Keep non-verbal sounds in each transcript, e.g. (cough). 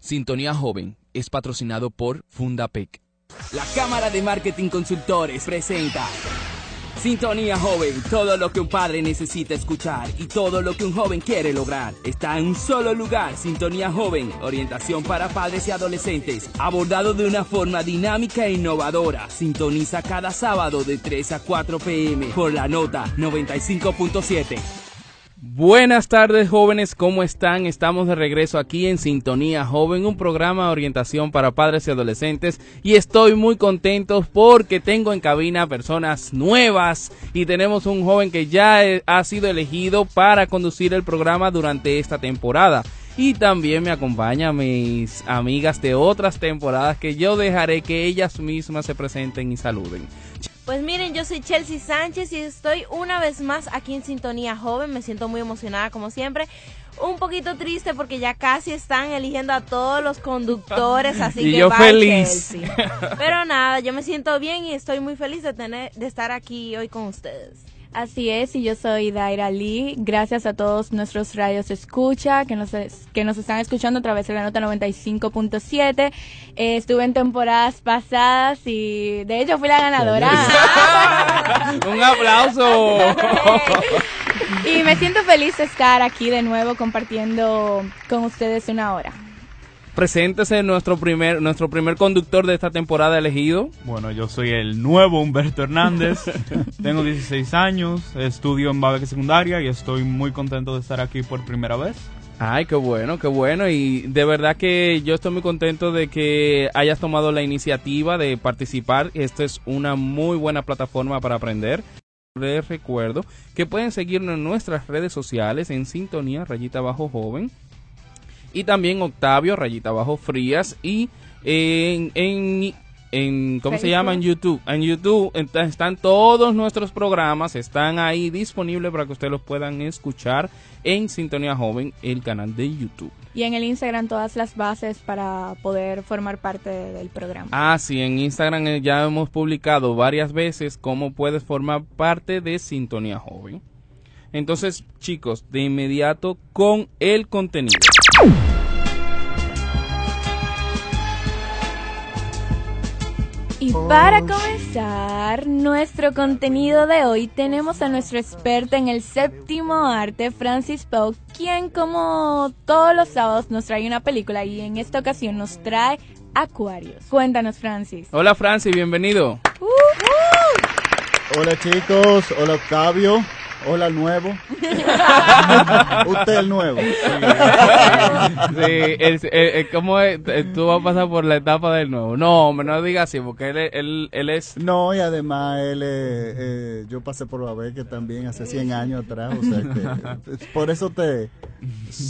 Sintonía Joven es patrocinado por Fundapec. La Cámara de Marketing Consultores presenta Sintonía Joven, todo lo que un padre necesita escuchar y todo lo que un joven quiere lograr. Está en un solo lugar, Sintonía Joven, orientación para padres y adolescentes, abordado de una forma dinámica e innovadora. Sintoniza cada sábado de 3 a 4 pm por la nota 95.7. Buenas tardes jóvenes, ¿cómo están? Estamos de regreso aquí en Sintonía Joven, un programa de orientación para padres y adolescentes y estoy muy contento porque tengo en cabina personas nuevas y tenemos un joven que ya ha sido elegido para conducir el programa durante esta temporada. Y también me acompañan mis amigas de otras temporadas que yo dejaré que ellas mismas se presenten y saluden. Pues miren, yo soy Chelsea Sánchez y estoy una vez más aquí en Sintonía Joven. Me siento muy emocionada como siempre. Un poquito triste porque ya casi están eligiendo a todos los conductores, (laughs) así y que yo bye, feliz. Chelsea. Pero nada, yo me siento bien y estoy muy feliz de tener de estar aquí hoy con ustedes. Así es, y yo soy Daira Lee. Gracias a todos nuestros radios escucha que nos, que nos están escuchando a través de la nota 95.7. Eh, estuve en temporadas pasadas y de hecho fui la ganadora. (laughs) Un aplauso. (laughs) y me siento feliz de estar aquí de nuevo compartiendo con ustedes una hora. Preséntese nuestro primer, nuestro primer conductor de esta temporada elegido. Bueno, yo soy el nuevo Humberto Hernández, (laughs) tengo 16 años, estudio en Babeque Secundaria y estoy muy contento de estar aquí por primera vez. Ay, qué bueno, qué bueno. Y de verdad que yo estoy muy contento de que hayas tomado la iniciativa de participar. Esto es una muy buena plataforma para aprender. Les recuerdo que pueden seguirnos en nuestras redes sociales en Sintonía Rayita Bajo Joven y también Octavio Rayita Bajo Frías y en, en, en ¿cómo se llama? En YouTube. En YouTube están todos nuestros programas, están ahí disponibles para que ustedes los puedan escuchar en Sintonía Joven, el canal de YouTube. Y en el Instagram todas las bases para poder formar parte del programa. Ah, sí, en Instagram ya hemos publicado varias veces cómo puedes formar parte de Sintonía Joven. Entonces, chicos, de inmediato con el contenido. Y para comenzar nuestro contenido de hoy, tenemos a nuestro experto en el séptimo arte, Francis Poe, quien como todos los sábados nos trae una película y en esta ocasión nos trae Acuarios. Cuéntanos, Francis. Hola, Francis, bienvenido. Uh, uh. Hola, chicos. Hola, Octavio. Hola, nuevo. (laughs) Usted el nuevo. Sí, el, el, el, ¿cómo es? Tú vas a pasar por la etapa del nuevo. No, hombre, no digas así, porque él, él, él es... No, y además él, eh, eh, yo pasé por Babeque también hace 100 años atrás, o sea que (laughs) por eso te,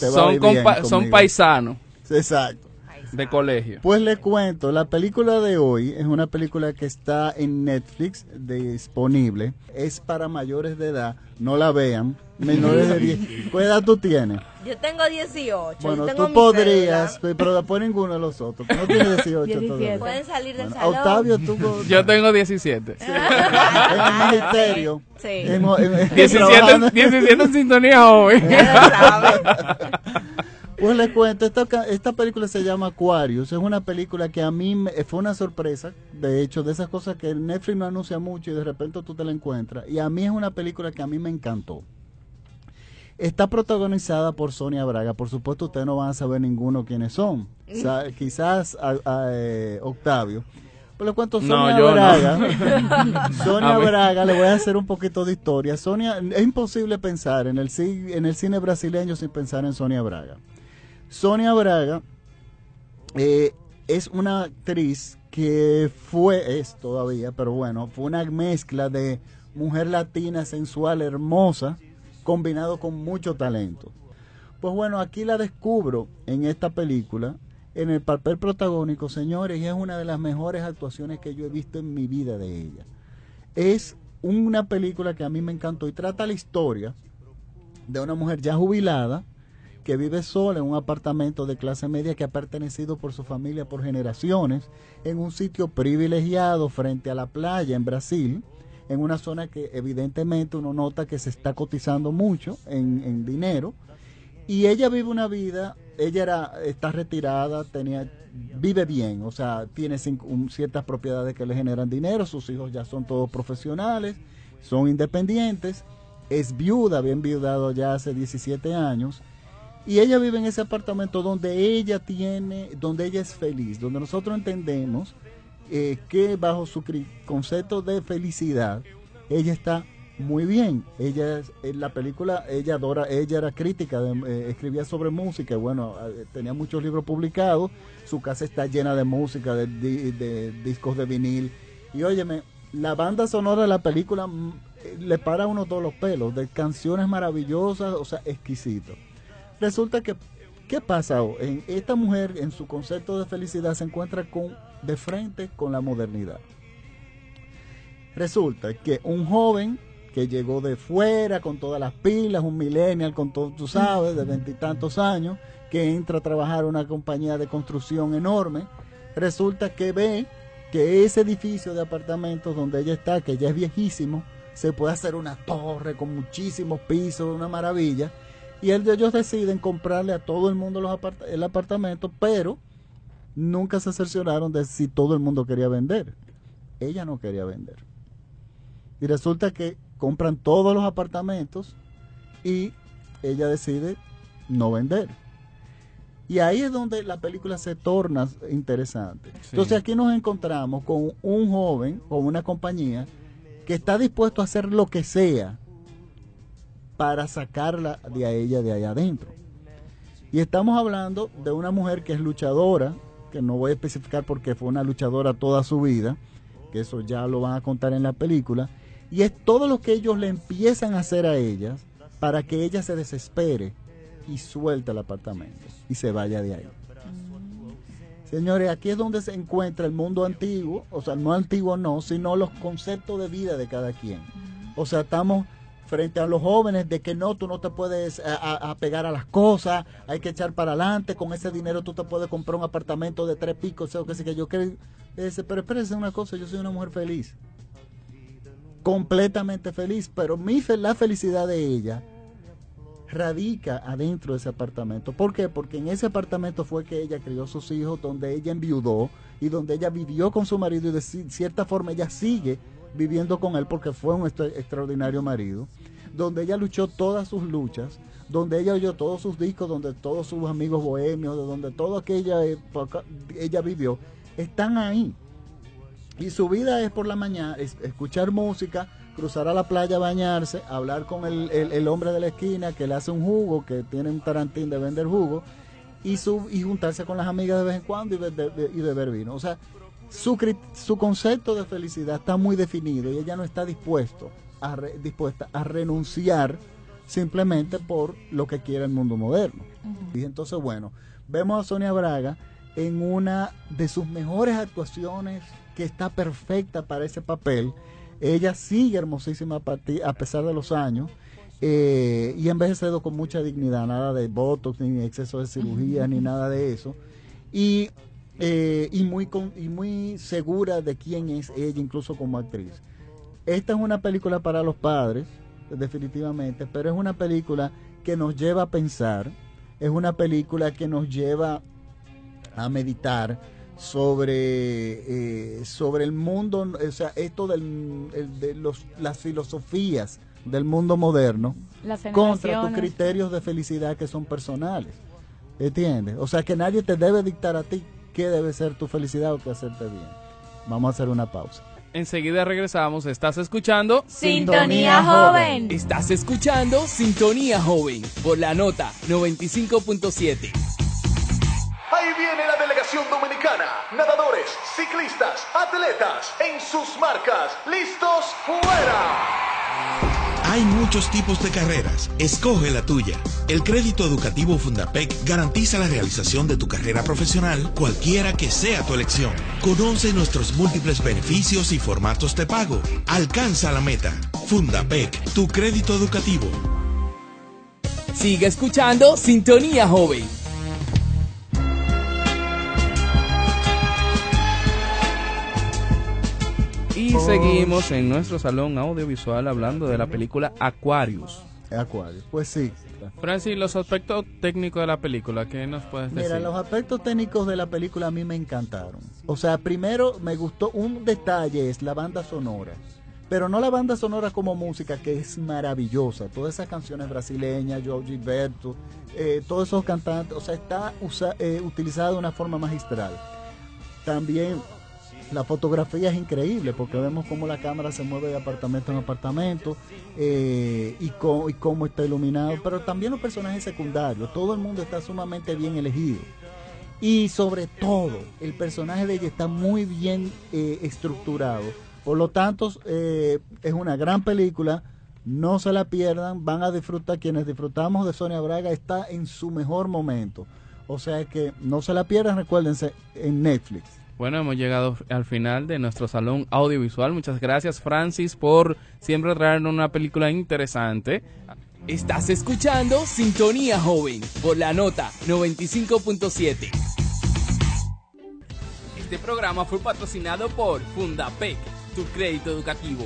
te va son, bien son paisanos. Exacto de colegio. Pues le cuento, la película de hoy es una película que está en Netflix disponible. Es para mayores de edad, no la vean. Menores de 10. (laughs) ¿Qué edad tú tienes? Yo tengo 18. Bueno, tengo tú podrías, pero después ninguno de los otros. No tienes 18 (laughs) todavía. Pueden salir del bueno, salón. Octavio, tú. (laughs) Yo tengo 17. Sí. en el ministerio. Sí. En, en, en, 17, 17 en sintonía joven. Pues les cuento, esta, esta película se llama Aquarius, es una película que a mí me, fue una sorpresa, de hecho, de esas cosas que Netflix no anuncia mucho y de repente tú te la encuentras, y a mí es una película que a mí me encantó. Está protagonizada por Sonia Braga, por supuesto ustedes no van a saber ninguno quiénes son, o sea, (laughs) quizás a, a, eh, Octavio. Pero le cuento Sonia no, Braga. No. (laughs) Sonia Braga, le voy a hacer un poquito de historia. Sonia, es imposible pensar en el, en el cine brasileño sin pensar en Sonia Braga. Sonia Braga eh, es una actriz que fue, es todavía, pero bueno, fue una mezcla de mujer latina, sensual, hermosa, combinado con mucho talento. Pues bueno, aquí la descubro en esta película, en el papel protagónico, señores, y es una de las mejores actuaciones que yo he visto en mi vida de ella. Es una película que a mí me encantó y trata la historia de una mujer ya jubilada, que vive sola en un apartamento de clase media que ha pertenecido por su familia por generaciones, en un sitio privilegiado frente a la playa en Brasil, en una zona que evidentemente uno nota que se está cotizando mucho en, en dinero, Y ella vive una vida, ella era, está retirada, tenía, vive bien, o sea, tiene ciertas propiedades que le generan dinero, sus hijos ya son todos profesionales, son independientes, es viuda, bien viudado ya hace 17 años, y ella vive en ese apartamento donde ella tiene, donde ella es feliz, donde nosotros entendemos eh, que bajo su concepto de felicidad, ella está muy bien. Ella en la película, ella adora, ella era crítica, eh, escribía sobre música, bueno, eh, tenía muchos libros publicados, su casa está llena de música, de, discos de vinil. Y óyeme, la banda sonora de la película mm, le para a uno todos los pelos, de canciones maravillosas, o sea, exquisito. Resulta que, ¿qué pasa? En, esta mujer, en su concepto de felicidad, se encuentra con, de frente con la modernidad. Resulta que un joven que llegó de fuera con todas las pilas, un millennial con todo, tú sabes, de veintitantos años, que entra a trabajar en una compañía de construcción enorme, resulta que ve que ese edificio de apartamentos donde ella está, que ya es viejísimo, se puede hacer una torre con muchísimos pisos, una maravilla, y ellos deciden comprarle a todo el mundo los el apartamento, pero nunca se cercioraron de si todo el mundo quería vender. Ella no quería vender. Y resulta que compran todos los apartamentos y ella decide no vender. Y ahí es donde la película se torna interesante. Entonces aquí nos encontramos con un joven, con una compañía, que está dispuesto a hacer lo que sea para sacarla de a ella de allá adentro. Y estamos hablando de una mujer que es luchadora, que no voy a especificar porque fue una luchadora toda su vida, que eso ya lo van a contar en la película, y es todo lo que ellos le empiezan a hacer a ellas para que ella se desespere y suelte el apartamento y se vaya de ahí. Señores, aquí es donde se encuentra el mundo antiguo, o sea, no antiguo no, sino los conceptos de vida de cada quien. O sea, estamos frente a los jóvenes de que no, tú no te puedes apegar a, las cosas, hay que echar para adelante, con ese dinero tú te puedes comprar un apartamento de tres picos, o que sé que yo quiero, pero espérese una cosa, yo soy una mujer feliz, completamente feliz, pero mi la felicidad de ella radica adentro de ese apartamento. ¿Por qué? Porque en ese apartamento fue que ella crió sus hijos, donde ella enviudó y donde ella vivió con su marido y de cierta forma ella sigue viviendo con él porque fue un extraordinario marido, donde ella luchó todas sus luchas, donde ella oyó todos sus discos, donde todos sus amigos bohemios, de donde todo aquella ella vivió, están ahí. Y su vida es por la mañana, escuchar música, cruzar a la playa, bañarse, hablar con el, hombre de la esquina que le hace un jugo, que tiene un tarantín de vender jugo, y, su, y juntarse con las amigas de vez en cuando y, y beber vino. O sea, su, su concepto de felicidad está muy definido y ella no está dispuesto a dispuesta a renunciar simplemente por lo que quiere el mundo moderno. Y entonces, bueno, vemos a Sonia Braga en una de sus mejores actuaciones que está perfecta para ese papel. Ella sigue hermosísima a pesar de los años. Eh, y envejecido con mucha dignidad, nada de botox, ni exceso de cirugía, ni nada de eso. Y eh, y, muy y muy segura de quién es ella, incluso como actriz. Esta es una película para los padres, definitivamente, pero es una película que nos lleva a pensar, es una película que nos lleva a meditar sobre, eh, sobre el mundo, o sea, esto del, de los, las filosofías del mundo moderno contra tus criterios de felicidad que son personales. ¿Entiendes? O sea, que nadie te debe dictar a ti qué debe ser tu felicidad o qué hacerte bien. Vamos a hacer una pausa. Enseguida regresamos. Estás escuchando Sintonía Joven. Estás escuchando Sintonía Joven por la nota 95.7. Ahí viene la delegación dominicana. Nadadores, ciclistas, atletas, en sus marcas. ¿Listos? ¡Fuera! Hay muchos tipos de carreras. Escoge la tuya. El crédito educativo Fundapec garantiza la realización de tu carrera profesional, cualquiera que sea tu elección. Conoce nuestros múltiples beneficios y formatos de pago. Alcanza la meta. Fundapec, tu crédito educativo. Sigue escuchando Sintonía Joven Y seguimos en nuestro salón audiovisual hablando de la película Aquarius. Acuario. Pues sí. Francis, los aspectos técnicos de la película, ¿qué nos puedes decir? Mira, los aspectos técnicos de la película a mí me encantaron. O sea, primero me gustó un detalle, es la banda sonora. Pero no la banda sonora como música, que es maravillosa. Todas esas canciones brasileñas, João Gilberto, eh, todos esos cantantes, o sea, está usa, eh, utilizada de una forma magistral. También la fotografía es increíble porque vemos cómo la cámara se mueve de apartamento en apartamento eh, y, cómo, está iluminado, pero también los personajes secundarios, todo el mundo está sumamente bien elegido. Y sobre todo, el personaje de ella está muy bien eh, estructurado. Por lo tanto, eh, es una gran película. No se la pierdan, van a disfrutar. Quienes disfrutamos de Sonia Braga está en su mejor momento. O sea que no se la pierdan, recuérdense, en Netflix. Bueno, hemos llegado al final de nuestro salón audiovisual. Muchas gracias, Francis, por siempre traernos una película interesante. Estás escuchando Sintonía Joven por la nota 95.7. Este programa fue patrocinado por Fundapec, tu crédito educativo.